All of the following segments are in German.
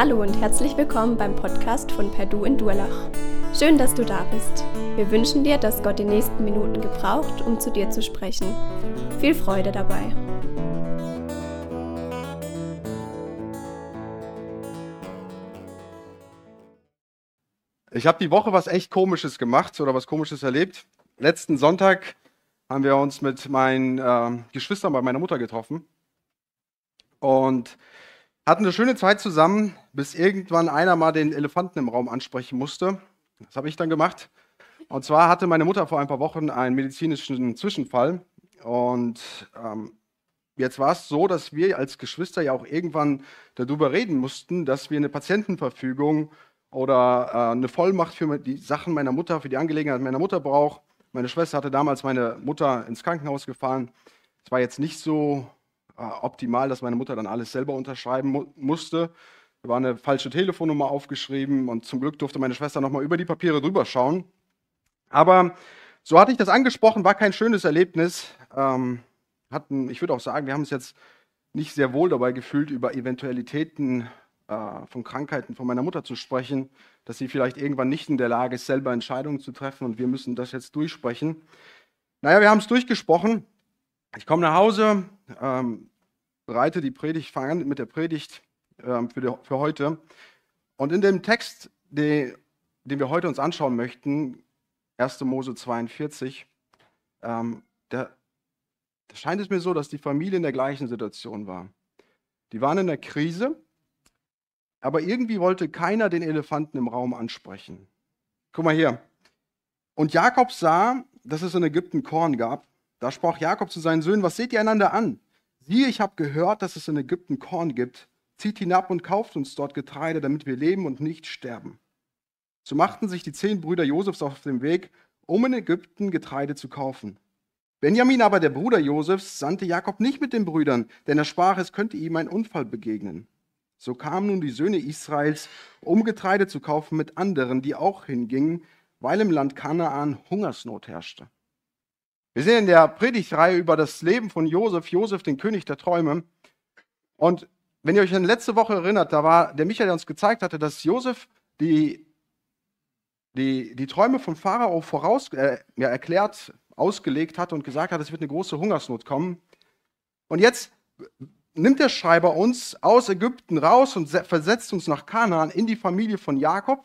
Hallo und herzlich willkommen beim Podcast von Perdu in Durlach. Schön, dass du da bist. Wir wünschen dir, dass Gott die nächsten Minuten gebraucht, um zu dir zu sprechen. Viel Freude dabei. Ich habe die Woche was echt Komisches gemacht oder was Komisches erlebt. Letzten Sonntag haben wir uns mit meinen äh, Geschwistern bei meiner Mutter getroffen und hatten eine schöne Zeit zusammen, bis irgendwann einer mal den Elefanten im Raum ansprechen musste. Das habe ich dann gemacht. Und zwar hatte meine Mutter vor ein paar Wochen einen medizinischen Zwischenfall. Und ähm, jetzt war es so, dass wir als Geschwister ja auch irgendwann darüber reden mussten, dass wir eine Patientenverfügung oder äh, eine Vollmacht für die Sachen meiner Mutter, für die Angelegenheit meiner Mutter braucht. Meine Schwester hatte damals meine Mutter ins Krankenhaus gefahren. Es war jetzt nicht so äh, optimal, dass meine Mutter dann alles selber unterschreiben mu musste. Da war eine falsche Telefonnummer aufgeschrieben und zum Glück durfte meine Schwester nochmal über die Papiere drüber schauen. Aber so hatte ich das angesprochen, war kein schönes Erlebnis. Ähm, hatten, ich würde auch sagen, wir haben uns jetzt nicht sehr wohl dabei gefühlt, über Eventualitäten äh, von Krankheiten von meiner Mutter zu sprechen, dass sie vielleicht irgendwann nicht in der Lage ist, selber Entscheidungen zu treffen und wir müssen das jetzt durchsprechen. Naja, wir haben es durchgesprochen. Ich komme nach Hause, ähm, bereite die Predigt, fange an mit der Predigt ähm, für, die, für heute. Und in dem Text, den, den wir heute uns anschauen möchten, 1. Mose 42, ähm, da, da scheint es mir so, dass die Familie in der gleichen Situation war. Die waren in der Krise, aber irgendwie wollte keiner den Elefanten im Raum ansprechen. Guck mal hier. Und Jakob sah, dass es in Ägypten Korn gab. Da sprach Jakob zu seinen Söhnen, was seht ihr einander an? Siehe, ich habe gehört, dass es in Ägypten Korn gibt. Zieht hinab und kauft uns dort Getreide, damit wir leben und nicht sterben. So machten sich die zehn Brüder Josefs auf den Weg, um in Ägypten Getreide zu kaufen. Benjamin aber, der Bruder Josefs, sandte Jakob nicht mit den Brüdern, denn er sprach, es könnte ihm ein Unfall begegnen. So kamen nun die Söhne Israels, um Getreide zu kaufen mit anderen, die auch hingingen, weil im Land Kanaan Hungersnot herrschte. Wir sehen in der Predigtreihe über das Leben von Josef, Josef, den König der Träume. Und wenn ihr euch an letzte Woche erinnert, da war der Michael, der uns gezeigt hatte, dass Josef die, die, die Träume von Pharao voraus, äh, ja, erklärt, ausgelegt hat und gesagt hat, es wird eine große Hungersnot kommen. Und jetzt nimmt der Schreiber uns aus Ägypten raus und versetzt uns nach Kanaan in die Familie von Jakob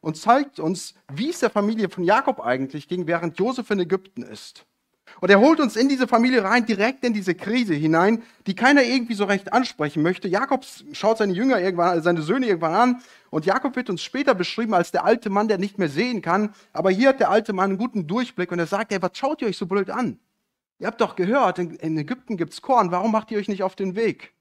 und zeigt uns, wie es der Familie von Jakob eigentlich ging, während Josef in Ägypten ist. Und er holt uns in diese Familie rein, direkt in diese Krise hinein, die keiner irgendwie so recht ansprechen möchte. Jakob schaut seine Jünger irgendwann, seine Söhne irgendwann an und Jakob wird uns später beschrieben als der alte Mann, der nicht mehr sehen kann. Aber hier hat der alte Mann einen guten Durchblick und er sagt, ey, was schaut ihr euch so blöd an? Ihr habt doch gehört, in Ägypten gibt's Korn, warum macht ihr euch nicht auf den Weg?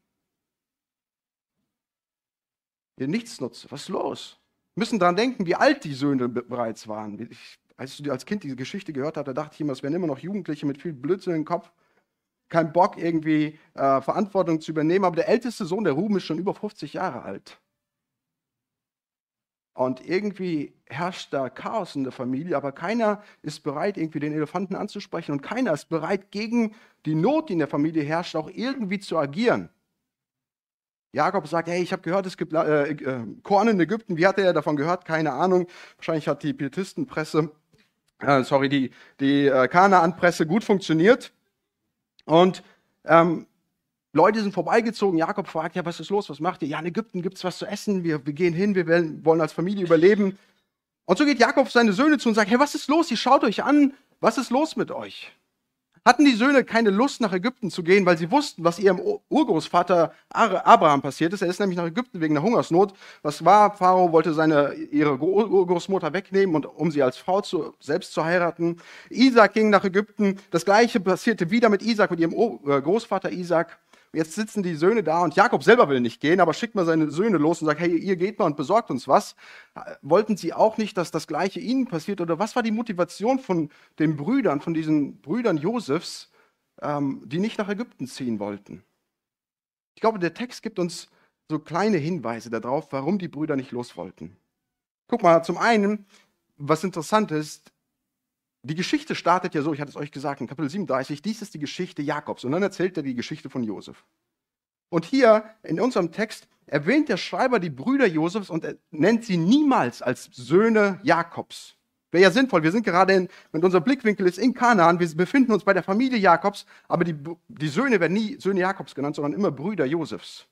Ihr Nichtsnutze, was ist los? Wir müssen daran denken, wie alt die Söhne bereits waren. Ich als du als Kind diese Geschichte gehört hast, da dachte ich immer, es wären immer noch Jugendliche mit viel Blödsinn im Kopf, kein Bock irgendwie äh, Verantwortung zu übernehmen. Aber der älteste Sohn, der Ruben, ist schon über 50 Jahre alt. Und irgendwie herrscht da Chaos in der Familie, aber keiner ist bereit, irgendwie den Elefanten anzusprechen und keiner ist bereit, gegen die Not, die in der Familie herrscht, auch irgendwie zu agieren. Jakob sagt, hey, ich habe gehört, es gibt äh, äh, Korn in Ägypten. Wie hat er davon gehört? Keine Ahnung. Wahrscheinlich hat die Pietistenpresse äh, sorry, die, die äh, Kanaan-Presse gut funktioniert. Und ähm, Leute sind vorbeigezogen. Jakob fragt, ja, was ist los? Was macht ihr? Ja, in Ägypten gibt es was zu essen. Wir, wir gehen hin, wir wollen, wollen als Familie überleben. Und so geht Jakob seine Söhne zu und sagt, hey, was ist los? Ihr schaut euch an. Was ist los mit euch? Hatten die Söhne keine Lust, nach Ägypten zu gehen, weil sie wussten, was ihrem Urgroßvater Abraham passiert ist. Er ist nämlich nach Ägypten wegen der Hungersnot. Was war? Pharao wollte seine, ihre Urgroßmutter wegnehmen, und, um sie als Frau zu, selbst zu heiraten. Isaac ging nach Ägypten. Das gleiche passierte wieder mit Isaac, mit ihrem äh, Großvater Isaac. Jetzt sitzen die Söhne da und Jakob selber will nicht gehen, aber schickt mal seine Söhne los und sagt, hey, ihr geht mal und besorgt uns was. Wollten sie auch nicht, dass das Gleiche ihnen passiert? Oder was war die Motivation von den Brüdern, von diesen Brüdern Josefs, ähm, die nicht nach Ägypten ziehen wollten? Ich glaube, der Text gibt uns so kleine Hinweise darauf, warum die Brüder nicht los wollten. Guck mal, zum einen, was interessant ist, die Geschichte startet ja so, ich hatte es euch gesagt, in Kapitel 37, dies ist die Geschichte Jakobs. Und dann erzählt er die Geschichte von Josef. Und hier in unserem Text erwähnt der Schreiber die Brüder Josefs und nennt sie niemals als Söhne Jakobs. Wäre ja sinnvoll, wir sind gerade, in, wenn unser Blickwinkel ist in Kanaan, wir befinden uns bei der Familie Jakobs, aber die, die Söhne werden nie Söhne Jakobs genannt, sondern immer Brüder Josefs.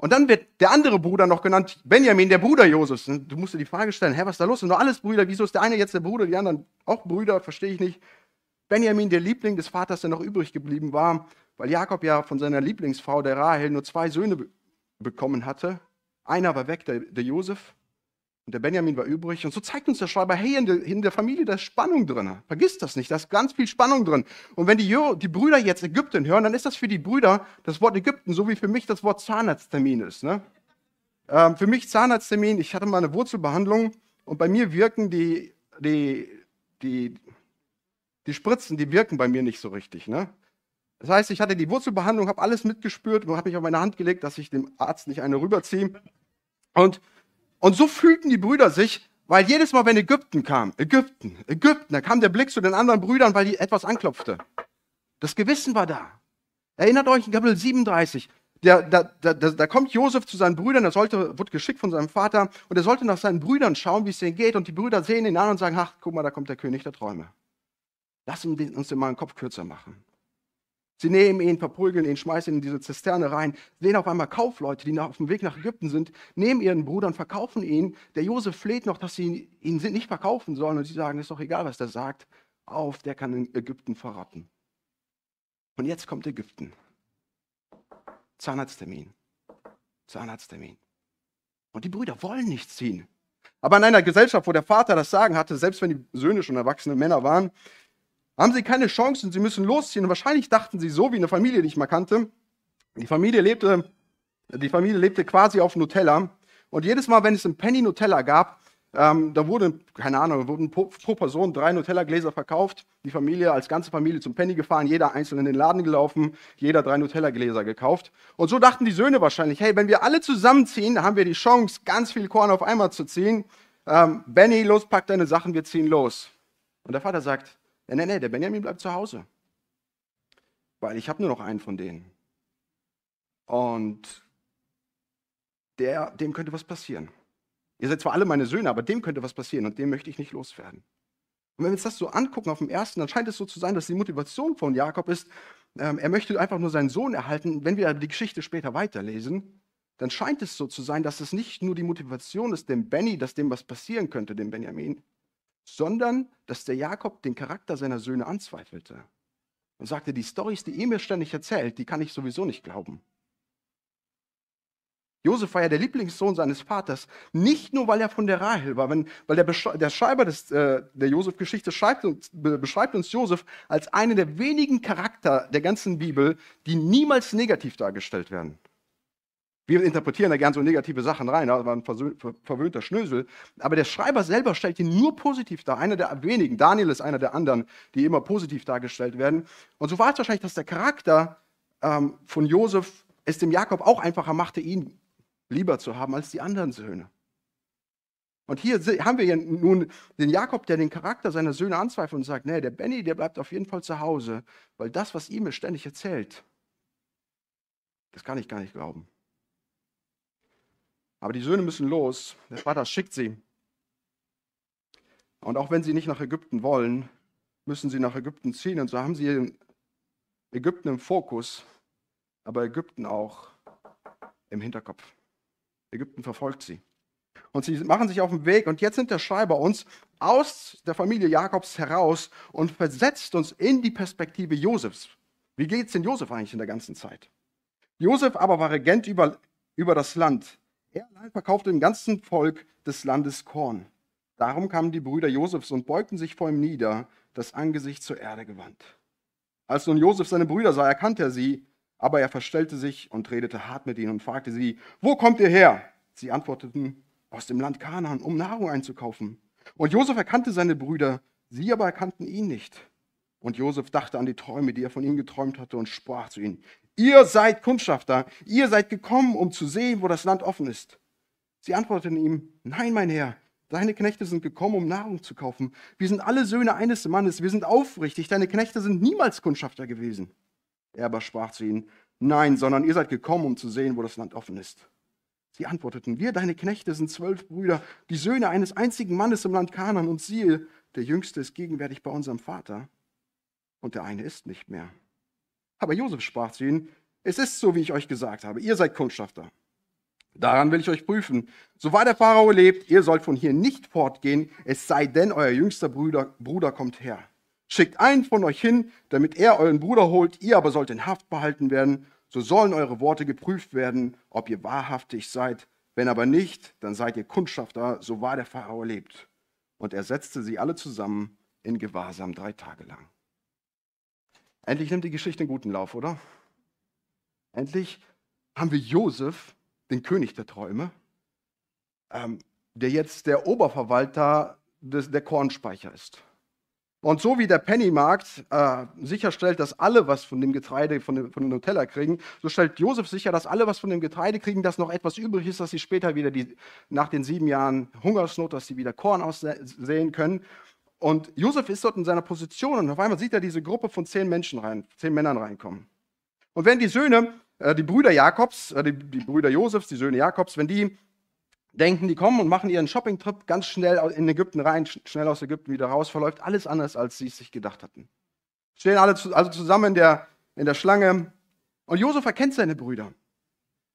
Und dann wird der andere Bruder noch genannt, Benjamin, der Bruder Josefs. Du musst dir die Frage stellen, hä, was ist da los? Sind doch alles Brüder, wieso ist der eine jetzt der Bruder, die anderen auch Brüder, verstehe ich nicht. Benjamin, der Liebling des Vaters, der noch übrig geblieben war, weil Jakob ja von seiner Lieblingsfrau, der Rahel, nur zwei Söhne be bekommen hatte. Einer war weg, der, der Josef, und der Benjamin war übrig. Und so zeigt uns der Schreiber, hey, in der, in der Familie, da ist Spannung drin. Vergiss das nicht, da ist ganz viel Spannung drin. Und wenn die, die Brüder jetzt Ägypten hören, dann ist das für die Brüder das Wort Ägypten, so wie für mich das Wort Zahnarzttermin ist. Ne? Ähm, für mich Zahnarzttermin, ich hatte mal eine Wurzelbehandlung und bei mir wirken die, die, die, die Spritzen, die wirken bei mir nicht so richtig. Ne? Das heißt, ich hatte die Wurzelbehandlung, habe alles mitgespürt und habe mich auf meine Hand gelegt, dass ich dem Arzt nicht eine rüberziehe. Und und so fühlten die Brüder sich, weil jedes Mal, wenn Ägypten kam, Ägypten, Ägypten, da kam der Blick zu den anderen Brüdern, weil die etwas anklopfte. Das Gewissen war da. Erinnert euch in Kapitel 37. Da, da, da, da kommt Josef zu seinen Brüdern, er sollte, wird geschickt von seinem Vater und er sollte nach seinen Brüdern schauen, wie es denen geht. Und die Brüder sehen ihn an und sagen: Ach, guck mal, da kommt der König der Träume. Lass uns den mal den Kopf kürzer machen. Sie nehmen ihn, verprügeln ihn, schmeißen ihn in diese Zisterne rein, sehen auf einmal Kaufleute, die auf dem Weg nach Ägypten sind, nehmen ihren Bruder und verkaufen ihn. Der Josef fleht noch, dass sie ihn nicht verkaufen sollen und sie sagen, ist doch egal, was der sagt, auf, der kann Ägypten verrotten. Und jetzt kommt Ägypten. Zahnarzttermin. Zahnarzttermin. Und die Brüder wollen nicht ziehen. Aber in einer Gesellschaft, wo der Vater das Sagen hatte, selbst wenn die Söhne schon erwachsene Männer waren, haben sie keine Chance und sie müssen losziehen. Und wahrscheinlich dachten sie so wie eine Familie, die ich mal kannte. Die Familie lebte, die Familie lebte quasi auf Nutella. Und jedes Mal, wenn es ein Penny Nutella gab, ähm, da wurden, keine Ahnung, wurden pro, pro Person drei Nutella-Gläser verkauft. Die Familie als ganze Familie zum Penny gefahren, jeder einzeln in den Laden gelaufen, jeder drei Nutella-Gläser gekauft. Und so dachten die Söhne wahrscheinlich, hey, wenn wir alle zusammenziehen, haben wir die Chance, ganz viel Korn auf einmal zu ziehen. Ähm, Benny, los, pack deine Sachen, wir ziehen los. Und der Vater sagt, Nee, nee, nee, der Benjamin bleibt zu Hause. Weil ich habe nur noch einen von denen. Und der, dem könnte was passieren. Ihr seid zwar alle meine Söhne, aber dem könnte was passieren und dem möchte ich nicht loswerden. Und wenn wir uns das so angucken auf dem ersten, dann scheint es so zu sein, dass die Motivation von Jakob ist, ähm, er möchte einfach nur seinen Sohn erhalten. Wenn wir die Geschichte später weiterlesen, dann scheint es so zu sein, dass es nicht nur die Motivation ist, dem Benny, dass dem was passieren könnte, dem Benjamin, sondern dass der Jakob den Charakter seiner Söhne anzweifelte und sagte, die Storys, die ihr mir ständig erzählt, die kann ich sowieso nicht glauben. Josef war ja der Lieblingssohn seines Vaters, nicht nur, weil er von der Rahel war, wenn, weil der, der Schreiber des, äh, der Josef-Geschichte beschreibt uns Josef als einen der wenigen Charakter der ganzen Bibel, die niemals negativ dargestellt werden. Wir interpretieren da gern so negative Sachen rein, das war ein verwöhnter Schnösel. Aber der Schreiber selber stellt ihn nur positiv dar. Einer der wenigen. Daniel ist einer der anderen, die immer positiv dargestellt werden. Und so war es wahrscheinlich, dass der Charakter ähm, von Josef es dem Jakob auch einfacher machte, ihn lieber zu haben als die anderen Söhne. Und hier haben wir ja nun den Jakob, der den Charakter seiner Söhne anzweifelt und sagt, nee, der Benny, der bleibt auf jeden Fall zu Hause, weil das, was ihm ständig erzählt, das kann ich gar nicht glauben. Aber die Söhne müssen los. Der Vater schickt sie. Und auch wenn sie nicht nach Ägypten wollen, müssen sie nach Ägypten ziehen. Und so haben sie Ägypten im Fokus, aber Ägypten auch im Hinterkopf. Ägypten verfolgt sie. Und sie machen sich auf den Weg. Und jetzt nimmt der Schreiber uns aus der Familie Jakobs heraus und versetzt uns in die Perspektive Josefs. Wie geht es denn Josef eigentlich in der ganzen Zeit? Josef aber war Regent über, über das Land. Er allein verkaufte dem ganzen Volk des Landes Korn. Darum kamen die Brüder Josefs und beugten sich vor ihm nieder, das Angesicht zur Erde gewandt. Als nun Josef seine Brüder sah, erkannte er sie, aber er verstellte sich und redete hart mit ihnen und fragte sie, wo kommt ihr her? Sie antworteten, aus dem Land Kanaan, um Nahrung einzukaufen. Und Josef erkannte seine Brüder, sie aber erkannten ihn nicht. Und Josef dachte an die Träume, die er von ihnen geträumt hatte, und sprach zu ihnen, Ihr seid Kundschafter, ihr seid gekommen, um zu sehen, wo das Land offen ist. Sie antworteten ihm, nein, mein Herr, deine Knechte sind gekommen, um Nahrung zu kaufen. Wir sind alle Söhne eines Mannes, wir sind aufrichtig, deine Knechte sind niemals Kundschafter gewesen. Er aber sprach zu ihnen, Nein, sondern ihr seid gekommen, um zu sehen, wo das Land offen ist. Sie antworteten, wir, deine Knechte, sind zwölf Brüder, die Söhne eines einzigen Mannes im Land Kanan, und siehe, der Jüngste ist gegenwärtig bei unserem Vater, und der eine ist nicht mehr. Aber Josef sprach zu ihnen, es ist so, wie ich euch gesagt habe, ihr seid Kundschafter. Daran will ich euch prüfen. So wahr der Pharao lebt, ihr sollt von hier nicht fortgehen, es sei denn, euer jüngster Bruder, Bruder kommt her. Schickt einen von euch hin, damit er euren Bruder holt, ihr aber sollt in Haft behalten werden. So sollen eure Worte geprüft werden, ob ihr wahrhaftig seid. Wenn aber nicht, dann seid ihr Kundschafter, so wahr der Pharao lebt. Und er setzte sie alle zusammen in Gewahrsam drei Tage lang. Endlich nimmt die Geschichte einen guten Lauf, oder? Endlich haben wir Josef, den König der Träume, ähm, der jetzt der Oberverwalter des, der Kornspeicher ist. Und so wie der Pennymarkt äh, sicherstellt, dass alle was von dem Getreide, von dem, von dem Nutella kriegen, so stellt Josef sicher, dass alle was von dem Getreide kriegen, dass noch etwas übrig ist, dass sie später wieder die, nach den sieben Jahren Hungersnot, dass sie wieder Korn aussehen können. Und Josef ist dort in seiner Position und auf einmal sieht er diese Gruppe von zehn Menschen rein, zehn Männern reinkommen. Und wenn die Söhne, äh, die Brüder Jakobs, äh, die, die Brüder Josefs, die Söhne Jakobs, wenn die denken, die kommen und machen ihren Shoppingtrip ganz schnell in Ägypten rein, schnell aus Ägypten wieder raus, verläuft alles anders, als sie es sich gedacht hatten. Stehen alle zu, also zusammen in der, in der Schlange. Und Josef erkennt seine Brüder.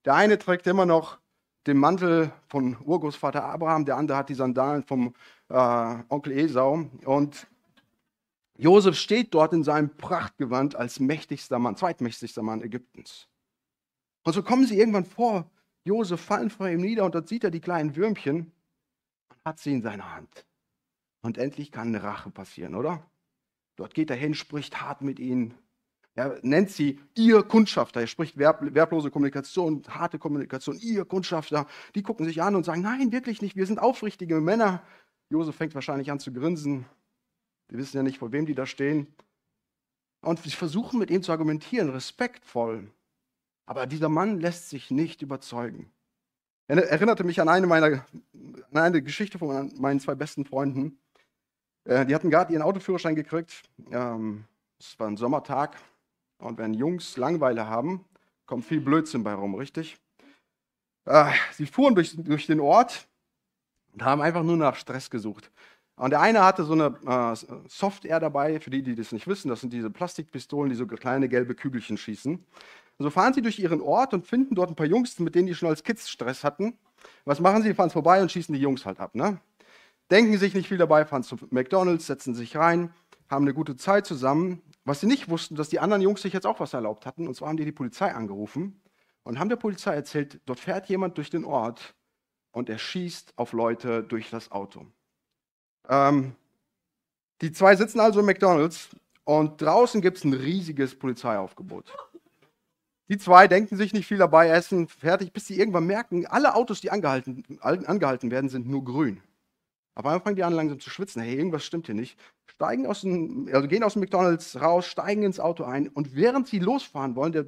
Der eine trägt immer noch den Mantel von Urgroßvater Abraham, der andere hat die Sandalen vom äh, Onkel Esau. Und Josef steht dort in seinem Prachtgewand als mächtigster Mann, zweitmächtigster Mann Ägyptens. Und so kommen sie irgendwann vor Josef, fallen vor ihm nieder und dort sieht er die kleinen Würmchen und hat sie in seiner Hand. Und endlich kann eine Rache passieren, oder? Dort geht er hin, spricht hart mit ihnen. Er nennt sie ihr Kundschafter. Er spricht verb, verblose Kommunikation, harte Kommunikation, ihr Kundschafter. Die gucken sich an und sagen, nein, wirklich nicht, wir sind aufrichtige Männer. Josef fängt wahrscheinlich an zu grinsen. Die wissen ja nicht, vor wem die da stehen. Und sie versuchen mit ihm zu argumentieren, respektvoll. Aber dieser Mann lässt sich nicht überzeugen. Er erinnerte mich an eine meiner, an eine Geschichte von meinen zwei besten Freunden. Äh, die hatten gerade ihren Autoführerschein gekriegt. Ähm, es war ein Sommertag. Und wenn Jungs Langweile haben, kommt viel Blödsinn bei rum, richtig? Äh, sie fuhren durch, durch den Ort und haben einfach nur nach Stress gesucht. Und der eine hatte so eine äh, Software dabei, für die, die das nicht wissen, das sind diese Plastikpistolen, die so kleine gelbe Kügelchen schießen. Und so fahren sie durch ihren Ort und finden dort ein paar Jungs, mit denen die schon als Kids Stress hatten. Was machen sie? Fahren vorbei und schießen die Jungs halt ab. Ne? Denken sich nicht viel dabei, fahren zu McDonalds, setzen sich rein, haben eine gute Zeit zusammen. Was sie nicht wussten, dass die anderen Jungs sich jetzt auch was erlaubt hatten. Und zwar haben die die Polizei angerufen und haben der Polizei erzählt, dort fährt jemand durch den Ort und er schießt auf Leute durch das Auto. Ähm, die zwei sitzen also im McDonalds und draußen gibt es ein riesiges Polizeiaufgebot. Die zwei denken sich nicht viel dabei, essen fertig, bis sie irgendwann merken, alle Autos, die angehalten, angehalten werden, sind nur grün. Aber dann fangen die an langsam zu schwitzen. Hey, irgendwas stimmt hier nicht. Steigen aus dem, also gehen aus dem McDonalds raus, steigen ins Auto ein und während sie losfahren wollen, der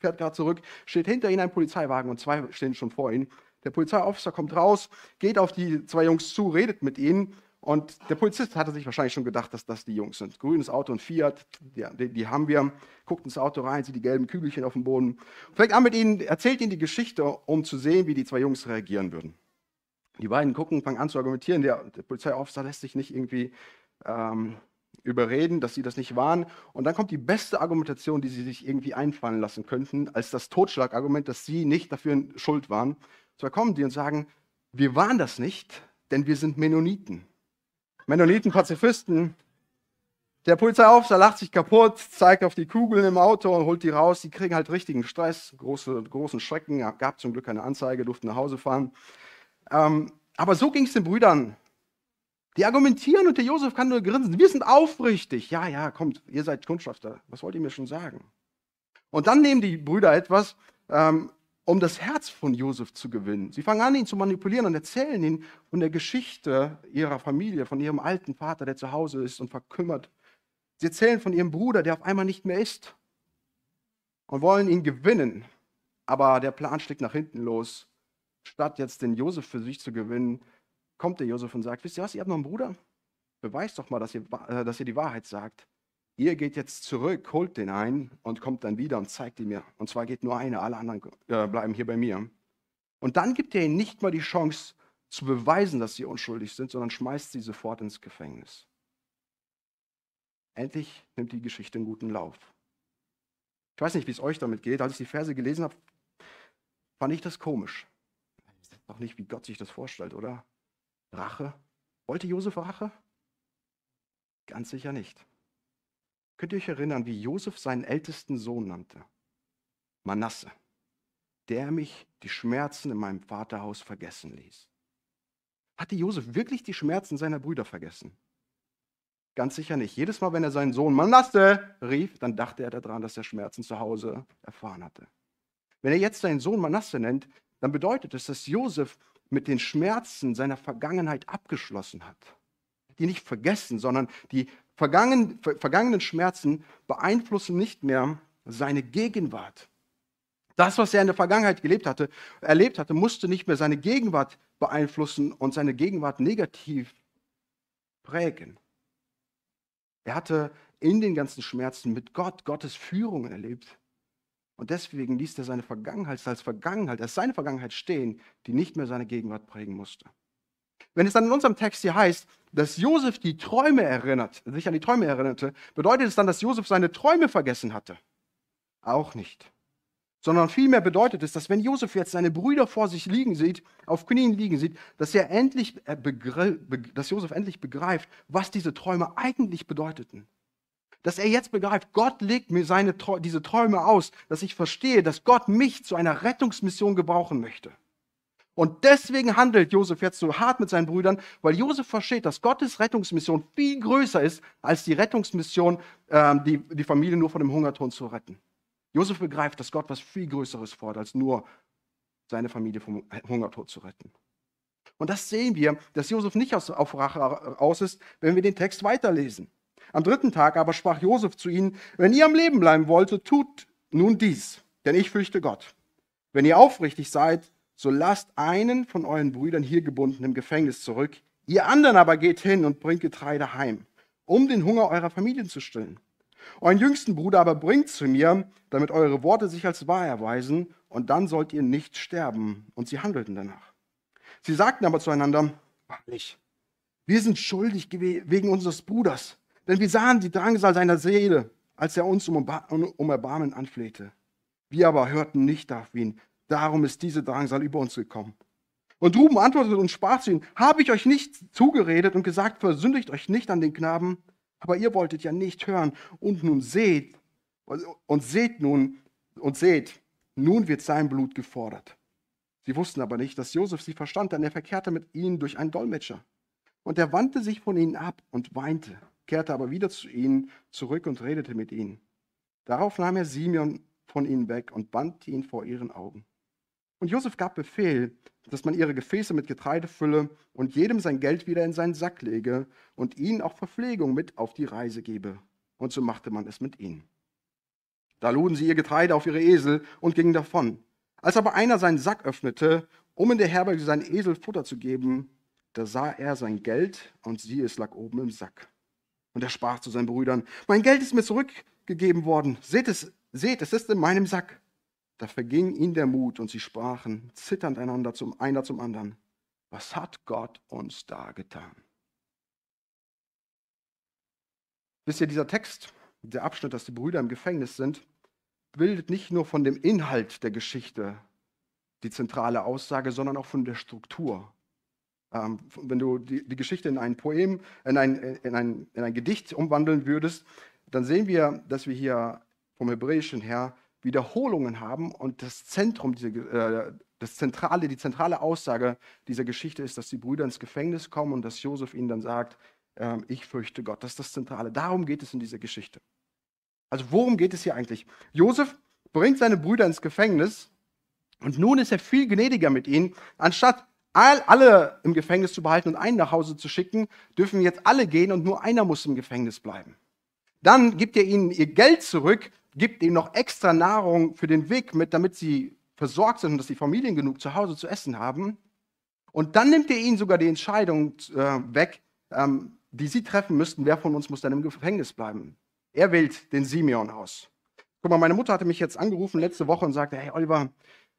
fährt gerade zurück, steht hinter ihnen ein Polizeiwagen und zwei stehen schon vor ihnen. Der Polizeiofficer kommt raus, geht auf die zwei Jungs zu, redet mit ihnen und der Polizist hatte sich wahrscheinlich schon gedacht, dass das die Jungs sind. Grünes Auto und Fiat, die, die, haben wir. Guckt ins Auto rein, sieht die gelben Kügelchen auf dem Boden. Fängt an mit ihnen, erzählt ihnen die Geschichte, um zu sehen, wie die zwei Jungs reagieren würden. Die beiden gucken, fangen an zu argumentieren. Der, der Polizeiofficer lässt sich nicht irgendwie ähm, überreden, dass sie das nicht waren. Und dann kommt die beste Argumentation, die sie sich irgendwie einfallen lassen könnten, als das Totschlagargument, dass sie nicht dafür schuld waren. Zwar kommen die und sagen, wir waren das nicht, denn wir sind Mennoniten. Mennoniten, Pazifisten. Der Polizeiofficer lacht sich kaputt, zeigt auf die Kugeln im Auto und holt die raus. Die kriegen halt richtigen Stress, große, großen Schrecken. Gab zum Glück keine Anzeige, durften nach Hause fahren. Ähm, aber so ging es den Brüdern. Die argumentieren und der Josef kann nur grinsen. Wir sind aufrichtig. Ja, ja, kommt, ihr seid Kundschafter. Was wollt ihr mir schon sagen? Und dann nehmen die Brüder etwas, ähm, um das Herz von Josef zu gewinnen. Sie fangen an, ihn zu manipulieren und erzählen ihn von der Geschichte ihrer Familie, von ihrem alten Vater, der zu Hause ist und verkümmert. Sie erzählen von ihrem Bruder, der auf einmal nicht mehr ist und wollen ihn gewinnen. Aber der Plan schlägt nach hinten los. Statt jetzt den Josef für sich zu gewinnen, kommt der Josef und sagt, wisst ihr was, ihr habt noch einen Bruder? Beweist doch mal, dass ihr, äh, dass ihr die Wahrheit sagt. Ihr geht jetzt zurück, holt den ein und kommt dann wieder und zeigt ihn mir. Und zwar geht nur einer, alle anderen äh, bleiben hier bei mir. Und dann gibt er ihnen nicht mal die Chance zu beweisen, dass sie unschuldig sind, sondern schmeißt sie sofort ins Gefängnis. Endlich nimmt die Geschichte einen guten Lauf. Ich weiß nicht, wie es euch damit geht. Als ich die Verse gelesen habe, fand ich das komisch. Ist doch nicht, wie Gott sich das vorstellt, oder? Rache? Wollte Josef Rache? Ganz sicher nicht. Könnt ihr euch erinnern, wie Josef seinen ältesten Sohn nannte? Manasse, der mich die Schmerzen in meinem Vaterhaus vergessen ließ. Hatte Josef wirklich die Schmerzen seiner Brüder vergessen? Ganz sicher nicht. Jedes Mal, wenn er seinen Sohn Manasse rief, dann dachte er daran, dass er Schmerzen zu Hause erfahren hatte. Wenn er jetzt seinen Sohn Manasse nennt, dann bedeutet es, dass Josef mit den Schmerzen seiner Vergangenheit abgeschlossen hat. Die nicht vergessen, sondern die vergangenen, vergangenen Schmerzen beeinflussen nicht mehr seine Gegenwart. Das, was er in der Vergangenheit gelebt hatte, erlebt hatte, musste nicht mehr seine Gegenwart beeinflussen und seine Gegenwart negativ prägen. Er hatte in den ganzen Schmerzen mit Gott Gottes Führungen erlebt. Und deswegen ließ er seine Vergangenheit als Vergangenheit, als seine Vergangenheit stehen, die nicht mehr seine Gegenwart prägen musste. Wenn es dann in unserem Text hier heißt, dass Josef die Träume erinnert, sich an die Träume erinnerte, bedeutet es dann, dass Josef seine Träume vergessen hatte? Auch nicht. Sondern vielmehr bedeutet es, dass wenn Josef jetzt seine Brüder vor sich liegen sieht, auf Knien liegen sieht, dass er endlich, äh, dass Josef endlich begreift, was diese Träume eigentlich bedeuteten. Dass er jetzt begreift, Gott legt mir seine, diese Träume aus, dass ich verstehe, dass Gott mich zu einer Rettungsmission gebrauchen möchte. Und deswegen handelt Josef jetzt so hart mit seinen Brüdern, weil Josef versteht, dass Gottes Rettungsmission viel größer ist als die Rettungsmission, äh, die, die Familie nur von dem Hungerton zu retten. Josef begreift, dass Gott was viel Größeres fordert, als nur seine Familie vom Hungertod zu retten. Und das sehen wir, dass Josef nicht auf Rache aus ist, wenn wir den Text weiterlesen. Am dritten Tag aber sprach Josef zu ihnen, wenn ihr am Leben bleiben wollt, tut nun dies, denn ich fürchte Gott. Wenn ihr aufrichtig seid, so lasst einen von euren Brüdern hier gebunden im Gefängnis zurück, ihr anderen aber geht hin und bringt Getreide heim, um den Hunger eurer Familien zu stillen. Euren jüngsten Bruder aber bringt zu mir, damit eure Worte sich als wahr erweisen, und dann sollt ihr nicht sterben. Und sie handelten danach. Sie sagten aber zueinander, wahrlich, wir sind schuldig wegen unseres Bruders, denn wir sahen die Drangsal seiner Seele, als er uns um, Erbarmen anflehte. Wir aber hörten nicht auf ihn, darum ist diese Drangsal über uns gekommen. Und Ruben antwortete und sprach zu ihnen, habe ich euch nicht zugeredet und gesagt, versündigt euch nicht an den Knaben, aber ihr wolltet ja nicht hören. Und nun seht, und seht nun, und seht, nun wird sein Blut gefordert. Sie wussten aber nicht, dass Josef sie verstand, denn er verkehrte mit ihnen durch einen Dolmetscher. Und er wandte sich von ihnen ab und weinte, kehrte aber wieder zu ihnen zurück und redete mit ihnen. Darauf nahm er Simeon von ihnen weg und band ihn vor ihren Augen. Und Josef gab Befehl, dass man ihre Gefäße mit Getreide fülle und jedem sein Geld wieder in seinen Sack lege und ihnen auch Verpflegung mit auf die Reise gebe. Und so machte man es mit ihnen. Da luden sie ihr Getreide auf ihre Esel und gingen davon. Als aber einer seinen Sack öffnete, um in der Herberge seinen Esel Futter zu geben, da sah er sein Geld und siehe, es lag oben im Sack. Und er sprach zu seinen Brüdern, mein Geld ist mir zurückgegeben worden. Seht es, seht, es ist in meinem Sack. Da verging ihnen der Mut und sie sprachen, zitternd einander zum, einer zum anderen, was hat Gott uns da getan? Wisst ihr, dieser Text, der Abschnitt, dass die Brüder im Gefängnis sind, bildet nicht nur von dem Inhalt der Geschichte die zentrale Aussage, sondern auch von der Struktur. Ähm, wenn du die, die, Geschichte in ein Poem, in ein, in, ein, in ein Gedicht umwandeln würdest, dann sehen wir, dass wir hier vom Hebräischen her Wiederholungen haben und das Zentrum, diese, äh, das zentrale, die zentrale Aussage dieser Geschichte ist, dass die Brüder ins Gefängnis kommen und dass Josef ihnen dann sagt, äh, ich fürchte Gott. Das ist das Zentrale. Darum geht es in dieser Geschichte. Also worum geht es hier eigentlich? Josef bringt seine Brüder ins Gefängnis und nun ist er viel gnädiger mit ihnen. Anstatt all, alle im Gefängnis zu behalten und einen nach Hause zu schicken, dürfen jetzt alle gehen und nur einer muss im Gefängnis bleiben. Dann gibt er ihnen ihr Geld zurück gibt ihnen noch extra Nahrung für den Weg mit, damit sie versorgt sind und dass die Familien genug zu Hause zu essen haben. Und dann nimmt er ihnen sogar die Entscheidung äh, weg, ähm, die sie treffen müssten, wer von uns muss dann im Gefängnis bleiben. Er wählt den Simeon aus. Guck mal, meine Mutter hatte mich jetzt angerufen letzte Woche und sagte, hey Oliver,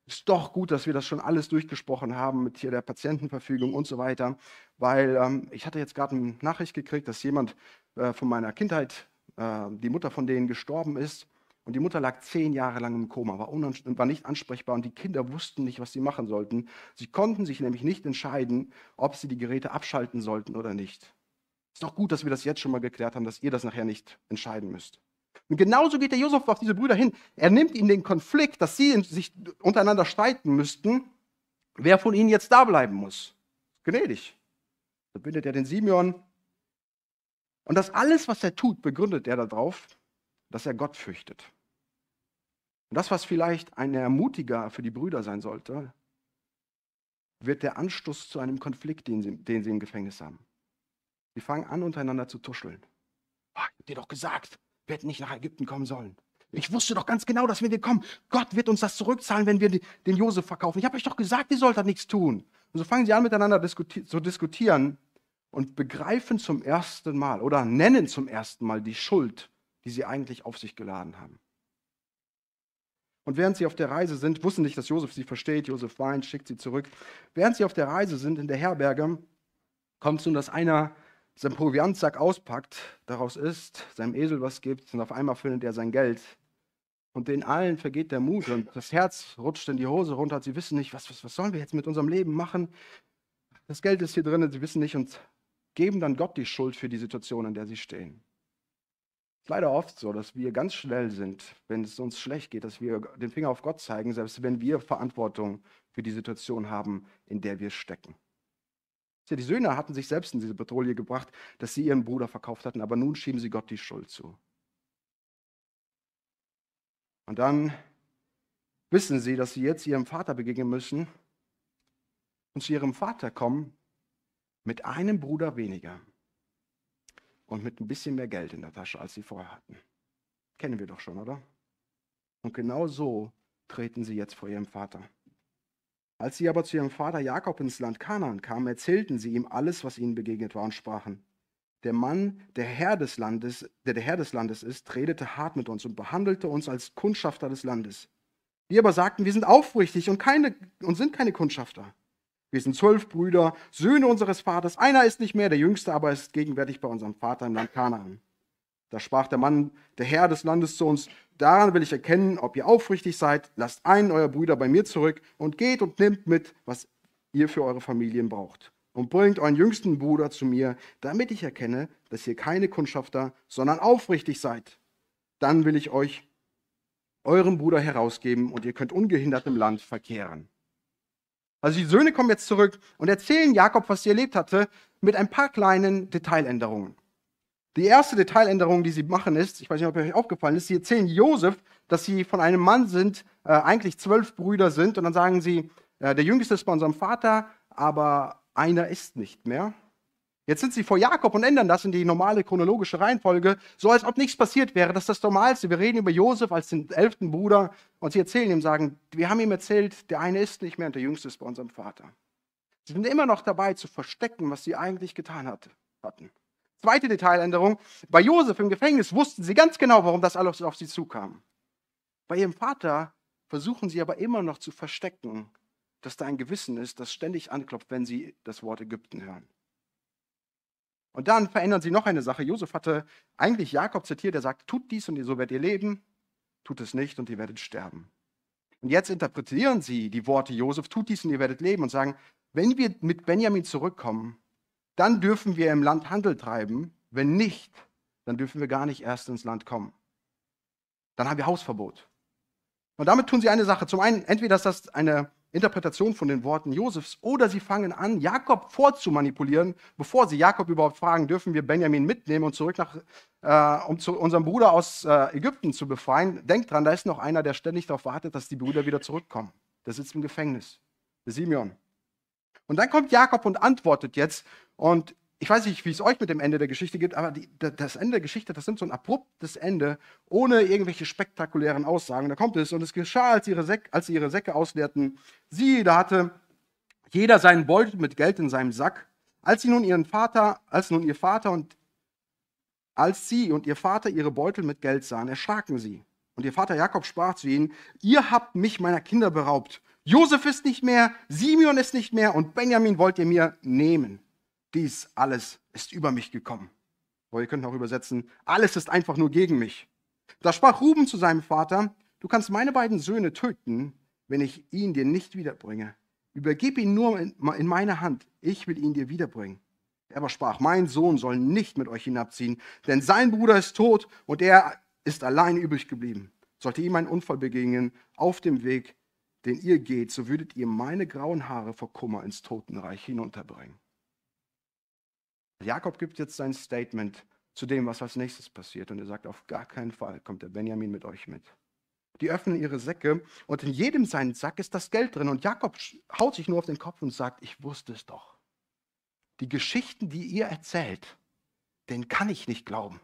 ist doch gut, dass wir das schon alles durchgesprochen haben mit hier der Patientenverfügung und so weiter, weil ähm, ich hatte jetzt gerade eine Nachricht gekriegt, dass jemand äh, von meiner Kindheit, äh, die Mutter von denen gestorben ist und die Mutter lag zehn Jahre lang im Koma, war, war nicht ansprechbar und die Kinder wussten nicht, was sie machen sollten. Sie konnten sich nämlich nicht entscheiden, ob sie die Geräte abschalten sollten oder nicht. Ist doch gut, dass wir das jetzt schon mal geklärt haben, dass ihr das nachher nicht entscheiden müsst. Und genauso geht der Josef auf diese Brüder hin. Er nimmt ihnen den Konflikt, dass sie sich untereinander streiten müssten, wer von ihnen jetzt da bleiben muss. Gnädig. Da bindet er den Simeon. Und das alles, was er tut, begründet er darauf, dass er Gott fürchtet. Und das, was vielleicht ein Ermutiger für die Brüder sein sollte, wird der Anstoß zu einem Konflikt, den sie, den sie im Gefängnis haben. Sie fangen an, untereinander zu tuscheln. Oh, ich hab dir doch gesagt, wir hätten nicht nach Ägypten kommen sollen. Ich wusste doch ganz genau, dass wir kommen. Gott wird uns das zurückzahlen, wenn wir den Josef verkaufen. Ich habe euch doch gesagt, ihr sollt da nichts tun. Und so fangen sie an, miteinander zu diskutieren und begreifen zum ersten Mal oder nennen zum ersten Mal die Schuld, die sie eigentlich auf sich geladen haben. Und während sie auf der Reise sind, wussten nicht, dass Josef sie versteht. Josef weint, schickt sie zurück. Während sie auf der Reise sind in der Herberge, kommt es nun, dass einer seinen Proviantsack auspackt, daraus isst, seinem Esel was gibt und auf einmal findet er sein Geld. Und den allen vergeht der Mut und das Herz rutscht in die Hose runter. Sie wissen nicht, was, was, was sollen wir jetzt mit unserem Leben machen? Das Geld ist hier drin, sie wissen nicht und geben dann Gott die Schuld für die Situation, in der sie stehen. Leider oft so, dass wir ganz schnell sind, wenn es uns schlecht geht, dass wir den Finger auf Gott zeigen, selbst wenn wir Verantwortung für die Situation haben, in der wir stecken. Die Söhne hatten sich selbst in diese Patrouille gebracht, dass sie ihren Bruder verkauft hatten, aber nun schieben sie Gott die Schuld zu. Und dann wissen sie, dass sie jetzt ihrem Vater begegnen müssen und zu ihrem Vater kommen mit einem Bruder weniger und mit ein bisschen mehr Geld in der Tasche, als sie vorher hatten. Kennen wir doch schon, oder? Und genau so treten sie jetzt vor ihrem Vater. Als sie aber zu ihrem Vater Jakob ins Land Kanaan kamen, erzählten sie ihm alles, was ihnen begegnet war und sprachen: Der Mann, der Herr des Landes, der der Herr des Landes ist, redete hart mit uns und behandelte uns als Kundschafter des Landes. Wir aber sagten, wir sind aufrichtig und, keine, und sind keine Kundschafter. Wir sind zwölf Brüder, Söhne unseres Vaters. Einer ist nicht mehr, der Jüngste aber ist gegenwärtig bei unserem Vater im Land Kanaan. Da sprach der Mann, der Herr des Landes zu uns, daran will ich erkennen, ob ihr aufrichtig seid. Lasst einen eurer Brüder bei mir zurück und geht und nimmt mit, was ihr für eure Familien braucht. Und bringt euren jüngsten Bruder zu mir, damit ich erkenne, dass ihr keine Kundschafter, sondern aufrichtig seid. Dann will ich euch euren Bruder herausgeben und ihr könnt ungehindert im Land verkehren. Also die Söhne kommen jetzt zurück und erzählen Jakob, was sie erlebt hatte, mit ein paar kleinen Detailänderungen. Die erste Detailänderung, die sie machen, ist, ich weiß nicht, ob euch aufgefallen ist, sie erzählen Josef, dass sie von einem Mann sind, äh, eigentlich zwölf Brüder sind, und dann sagen sie, äh, der Jüngste ist bei unserem Vater, aber einer ist nicht mehr. Jetzt sind sie vor Jakob und ändern das in die normale chronologische Reihenfolge, so als ob nichts passiert wäre. Das ist das Normalste. Wir reden über Josef als den elften Bruder und sie erzählen ihm, sagen, wir haben ihm erzählt, der eine ist nicht mehr und der Jüngste ist bei unserem Vater. Sie sind immer noch dabei zu verstecken, was sie eigentlich getan hatte, hatten. Zweite Detailänderung. Bei Josef im Gefängnis wussten sie ganz genau, warum das alles auf sie zukam. Bei ihrem Vater versuchen sie aber immer noch zu verstecken, dass da ein Gewissen ist, das ständig anklopft, wenn sie das Wort Ägypten hören. Und dann verändern sie noch eine Sache. Josef hatte eigentlich Jakob zitiert, der sagt, tut dies und so werdet ihr leben, tut es nicht und ihr werdet sterben. Und jetzt interpretieren sie die Worte Josef, tut dies und ihr werdet leben und sagen, wenn wir mit Benjamin zurückkommen, dann dürfen wir im Land Handel treiben. Wenn nicht, dann dürfen wir gar nicht erst ins Land kommen. Dann haben wir Hausverbot. Und damit tun sie eine Sache. Zum einen, entweder ist das eine Interpretation von den Worten Josefs oder sie fangen an, Jakob vorzumanipulieren, bevor sie Jakob überhaupt fragen, dürfen wir Benjamin mitnehmen und zurück nach, äh, um zu unserem Bruder aus äh, Ägypten zu befreien. Denkt dran, da ist noch einer, der ständig darauf wartet, dass die Brüder wieder zurückkommen. Der sitzt im Gefängnis. Der Simeon. Und dann kommt Jakob und antwortet jetzt. Und ich weiß nicht, wie es euch mit dem Ende der Geschichte geht, aber die, das Ende der Geschichte, das nimmt so ein abruptes Ende, ohne irgendwelche spektakulären Aussagen. Da kommt es, und es geschah, als, ihre Säck, als sie ihre Säcke ausleerten. Sie, da hatte jeder seinen Beutel mit Geld in seinem Sack. Als sie nun ihren Vater, als nun ihr Vater und Als sie und ihr Vater ihre Beutel mit Geld sahen, erschraken sie. Und ihr Vater Jakob sprach zu ihnen, ihr habt mich meiner Kinder beraubt. Josef ist nicht mehr, Simeon ist nicht mehr und Benjamin wollt ihr mir nehmen. Dies alles ist über mich gekommen. Oder ihr könnt auch übersetzen, alles ist einfach nur gegen mich. Da sprach Ruben zu seinem Vater, du kannst meine beiden Söhne töten, wenn ich ihn dir nicht wiederbringe. Übergib ihn nur in meine Hand, ich will ihn dir wiederbringen. Er aber sprach, mein Sohn soll nicht mit euch hinabziehen, denn sein Bruder ist tot und er ist allein übrig geblieben. Sollte ihm ein Unfall begegnen auf dem Weg, den ihr geht, so würdet ihr meine grauen Haare vor Kummer ins Totenreich hinunterbringen. Jakob gibt jetzt sein Statement zu dem, was als nächstes passiert. Und er sagt, auf gar keinen Fall kommt der Benjamin mit euch mit. Die öffnen ihre Säcke und in jedem seinen Sack ist das Geld drin. Und Jakob haut sich nur auf den Kopf und sagt, ich wusste es doch die Geschichten, die ihr erzählt, den kann ich nicht glauben.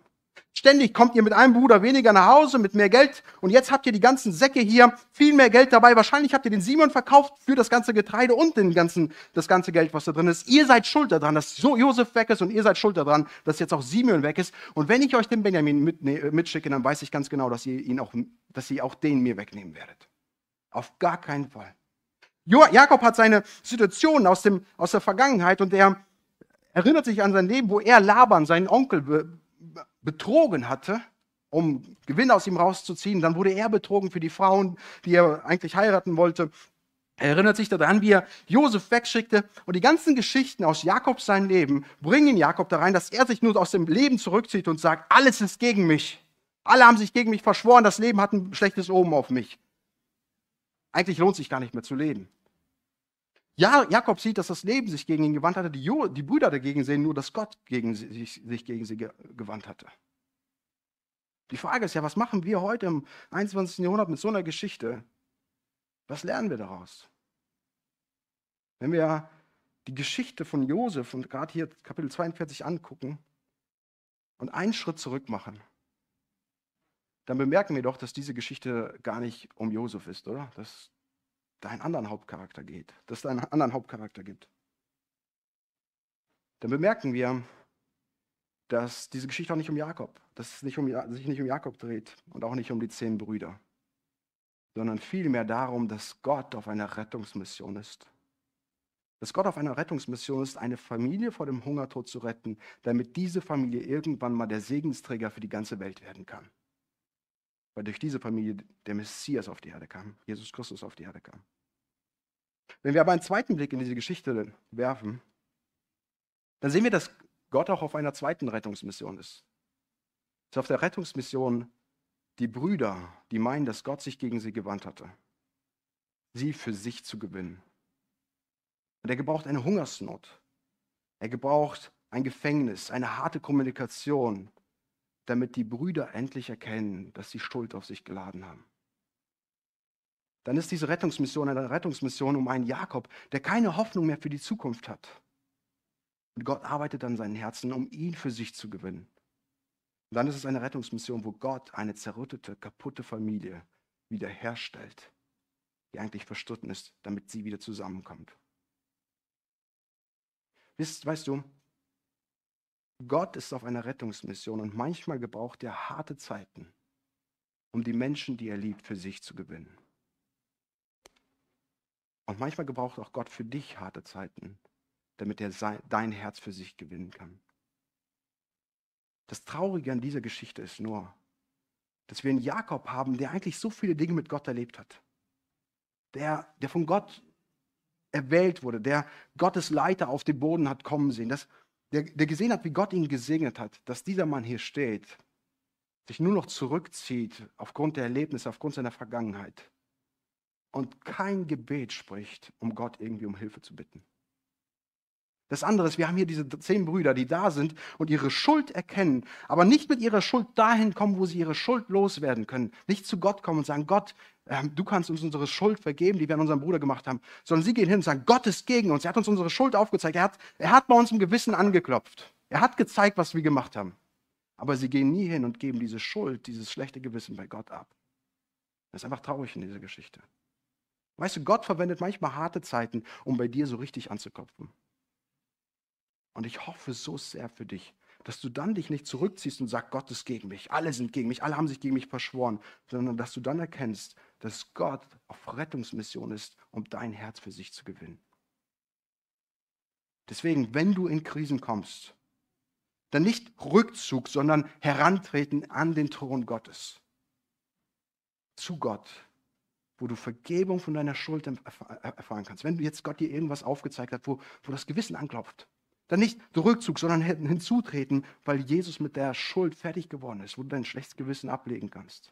Ständig kommt ihr mit einem Bruder weniger nach Hause, mit mehr Geld. Und jetzt habt ihr die ganzen Säcke hier, viel mehr Geld dabei. Wahrscheinlich habt ihr den Simon verkauft für das ganze Getreide und den ganzen, das ganze Geld, was da drin ist. Ihr seid schuld daran, dass Josef weg ist und ihr seid schuld daran, dass jetzt auch Simon weg ist. Und wenn ich euch den Benjamin mit, ne, mitschicke, dann weiß ich ganz genau, dass ihr, ihn auch, dass ihr auch den mir wegnehmen werdet. Auf gar keinen Fall. Jakob hat seine Situation aus, dem, aus der Vergangenheit und er erinnert sich an sein Leben, wo er Laban, seinen Onkel, betrogen hatte, um Gewinn aus ihm rauszuziehen. Dann wurde er betrogen für die Frauen, die er eigentlich heiraten wollte. Er erinnert sich daran, wie er Josef wegschickte. Und die ganzen Geschichten aus Jakobs sein Leben bringen Jakob da rein, dass er sich nur aus dem Leben zurückzieht und sagt, alles ist gegen mich. Alle haben sich gegen mich verschworen, das Leben hat ein schlechtes Oben auf mich. Eigentlich lohnt sich gar nicht mehr zu leben. Ja, Jakob sieht, dass das Leben sich gegen ihn gewandt hatte. Die, jo die Brüder dagegen sehen nur, dass Gott gegen sie, sich, sich gegen sie ge gewandt hatte. Die Frage ist ja, was machen wir heute im 21. Jahrhundert mit so einer Geschichte? Was lernen wir daraus? Wenn wir die Geschichte von Josef und gerade hier Kapitel 42 angucken und einen Schritt zurück machen, dann bemerken wir doch, dass diese Geschichte gar nicht um Josef ist, oder? Das, da einen anderen Hauptcharakter geht, dass es einen anderen Hauptcharakter gibt. Dann bemerken wir, dass diese Geschichte auch nicht um Jakob, dass es nicht um, sich nicht um Jakob dreht und auch nicht um die zehn Brüder, sondern vielmehr darum, dass Gott auf einer Rettungsmission ist. Dass Gott auf einer Rettungsmission ist, eine Familie vor dem Hungertod zu retten, damit diese Familie irgendwann mal der Segensträger für die ganze Welt werden kann weil durch diese Familie der Messias auf die Erde kam, Jesus Christus auf die Erde kam. Wenn wir aber einen zweiten Blick in diese Geschichte werfen, dann sehen wir, dass Gott auch auf einer zweiten Rettungsmission ist. Es ist auf der Rettungsmission die Brüder, die meinen, dass Gott sich gegen sie gewandt hatte, sie für sich zu gewinnen. Und er gebraucht eine Hungersnot. Er gebraucht ein Gefängnis, eine harte Kommunikation, damit die Brüder endlich erkennen, dass sie Schuld auf sich geladen haben. Dann ist diese Rettungsmission eine Rettungsmission um einen Jakob, der keine Hoffnung mehr für die Zukunft hat. Und Gott arbeitet an seinen Herzen, um ihn für sich zu gewinnen. Und dann ist es eine Rettungsmission, wo Gott eine zerrüttete, kaputte Familie wiederherstellt, die eigentlich verstritten ist, damit sie wieder zusammenkommt. Weißt, weißt du, Gott ist auf einer Rettungsmission und manchmal gebraucht er harte Zeiten, um die Menschen, die er liebt, für sich zu gewinnen. Und manchmal gebraucht auch Gott für dich harte Zeiten, damit er sein, dein Herz für sich gewinnen kann. Das Traurige an dieser Geschichte ist nur, dass wir einen Jakob haben, der eigentlich so viele Dinge mit Gott erlebt hat. Der, der von Gott erwählt wurde, der Gottes Leiter auf den Boden hat kommen sehen. Das, der, der gesehen hat, wie Gott ihn gesegnet hat, dass dieser Mann hier steht, sich nur noch zurückzieht aufgrund der Erlebnisse, aufgrund seiner Vergangenheit und kein Gebet spricht, um Gott irgendwie um Hilfe zu bitten. Das andere ist, wir haben hier diese zehn Brüder, die da sind und ihre Schuld erkennen, aber nicht mit ihrer Schuld dahin kommen, wo sie ihre Schuld loswerden können. Nicht zu Gott kommen und sagen, Gott, äh, du kannst uns unsere Schuld vergeben, die wir an unserem Bruder gemacht haben, sondern sie gehen hin und sagen, Gott ist gegen uns. Er hat uns unsere Schuld aufgezeigt. Er hat, er hat bei uns im Gewissen angeklopft. Er hat gezeigt, was wir gemacht haben. Aber sie gehen nie hin und geben diese Schuld, dieses schlechte Gewissen bei Gott ab. Das ist einfach traurig in dieser Geschichte. Weißt du, Gott verwendet manchmal harte Zeiten, um bei dir so richtig anzuklopfen. Und ich hoffe so sehr für dich, dass du dann dich nicht zurückziehst und sagst, Gott ist gegen mich, alle sind gegen mich, alle haben sich gegen mich verschworen, sondern dass du dann erkennst, dass Gott auf Rettungsmission ist, um dein Herz für sich zu gewinnen. Deswegen, wenn du in Krisen kommst, dann nicht Rückzug, sondern herantreten an den Thron Gottes. Zu Gott, wo du Vergebung von deiner Schuld erfahren kannst. Wenn du jetzt Gott dir irgendwas aufgezeigt hat, wo, wo das Gewissen anklopft, dann nicht Rückzug, sondern hinzutreten, weil Jesus mit der Schuld fertig geworden ist, wo du dein schlechtes Gewissen ablegen kannst.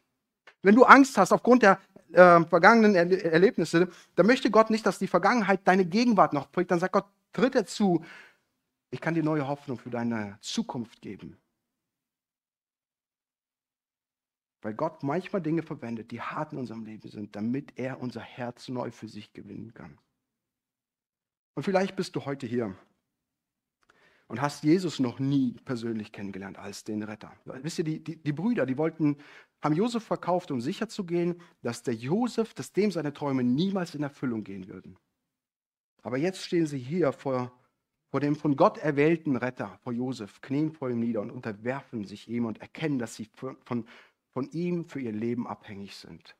Wenn du Angst hast aufgrund der äh, vergangenen er Erlebnisse, dann möchte Gott nicht, dass die Vergangenheit deine Gegenwart noch prägt. Dann sagt Gott, tritt er zu, ich kann dir neue Hoffnung für deine Zukunft geben. Weil Gott manchmal Dinge verwendet, die hart in unserem Leben sind, damit er unser Herz neu für sich gewinnen kann. Und vielleicht bist du heute hier und hast Jesus noch nie persönlich kennengelernt als den Retter. Wisst ihr, die, die, die Brüder, die wollten, haben Josef verkauft, um sicherzugehen, dass der Josef, dass dem seine Träume niemals in Erfüllung gehen würden. Aber jetzt stehen sie hier vor, vor dem von Gott erwählten Retter, vor Josef, knien vor ihm nieder und unterwerfen sich ihm und erkennen, dass sie von, von ihm für ihr Leben abhängig sind.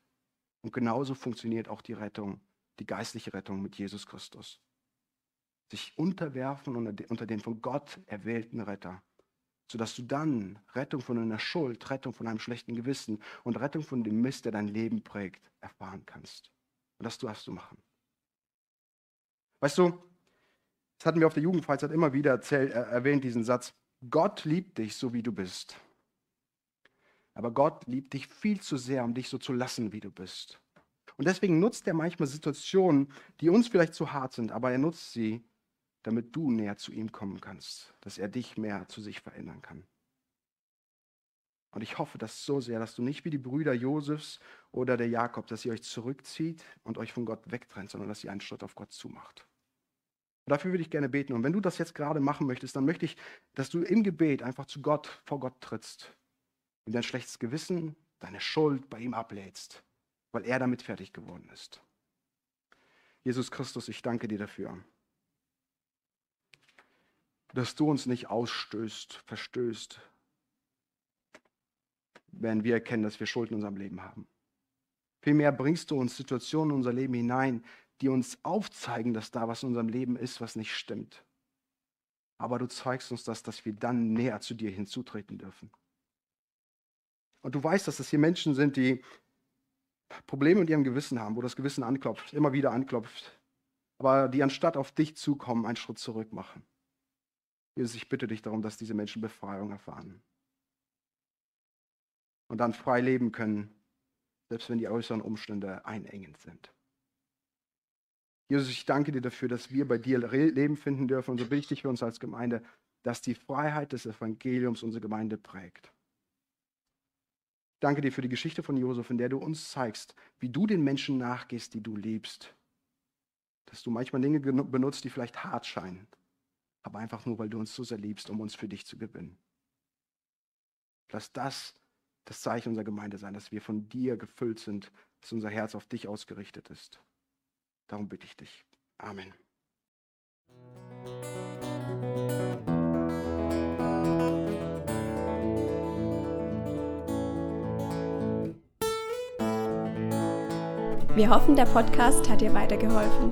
Und genauso funktioniert auch die Rettung, die geistliche Rettung mit Jesus Christus sich unterwerfen unter den von Gott erwählten Retter, sodass du dann Rettung von einer Schuld, Rettung von einem schlechten Gewissen und Rettung von dem Mist, der dein Leben prägt, erfahren kannst. Und das darfst du machen. Weißt du, das hatten wir auf der Jugendfreizeit immer wieder erzählt, äh, erwähnt, diesen Satz, Gott liebt dich so, wie du bist. Aber Gott liebt dich viel zu sehr, um dich so zu lassen, wie du bist. Und deswegen nutzt er manchmal Situationen, die uns vielleicht zu hart sind, aber er nutzt sie, damit du näher zu ihm kommen kannst, dass er dich mehr zu sich verändern kann. Und ich hoffe das so sehr, dass du nicht wie die Brüder Josefs oder der Jakob, dass ihr euch zurückzieht und euch von Gott wegtrennt, sondern dass ihr einen Schritt auf Gott zumacht. Und dafür würde ich gerne beten. Und wenn du das jetzt gerade machen möchtest, dann möchte ich, dass du im Gebet einfach zu Gott, vor Gott trittst und dein schlechtes Gewissen, deine Schuld bei ihm ablädst, weil er damit fertig geworden ist. Jesus Christus, ich danke dir dafür dass du uns nicht ausstößt, verstößt, wenn wir erkennen, dass wir Schuld in unserem Leben haben. Vielmehr bringst du uns Situationen in unser Leben hinein, die uns aufzeigen, dass da was in unserem Leben ist, was nicht stimmt. Aber du zeigst uns das, dass wir dann näher zu dir hinzutreten dürfen. Und du weißt, dass das hier Menschen sind, die Probleme mit ihrem Gewissen haben, wo das Gewissen anklopft, immer wieder anklopft, aber die anstatt auf dich zukommen, einen Schritt zurück machen. Jesus, ich bitte dich darum, dass diese Menschen Befreiung erfahren. Und dann frei leben können, selbst wenn die äußeren Umstände einengend sind. Jesus, ich danke dir dafür, dass wir bei dir Leben finden dürfen. Und so bitte ich dich für uns als Gemeinde, dass die Freiheit des Evangeliums unsere Gemeinde prägt. Ich danke dir für die Geschichte von Josef, in der du uns zeigst, wie du den Menschen nachgehst, die du liebst. Dass du manchmal Dinge benutzt, die vielleicht hart scheinen aber einfach nur, weil du uns so sehr liebst, um uns für dich zu gewinnen. Lass das das Zeichen unserer Gemeinde sein, dass wir von dir gefüllt sind, dass unser Herz auf dich ausgerichtet ist. Darum bitte ich dich. Amen. Wir hoffen, der Podcast hat dir weitergeholfen.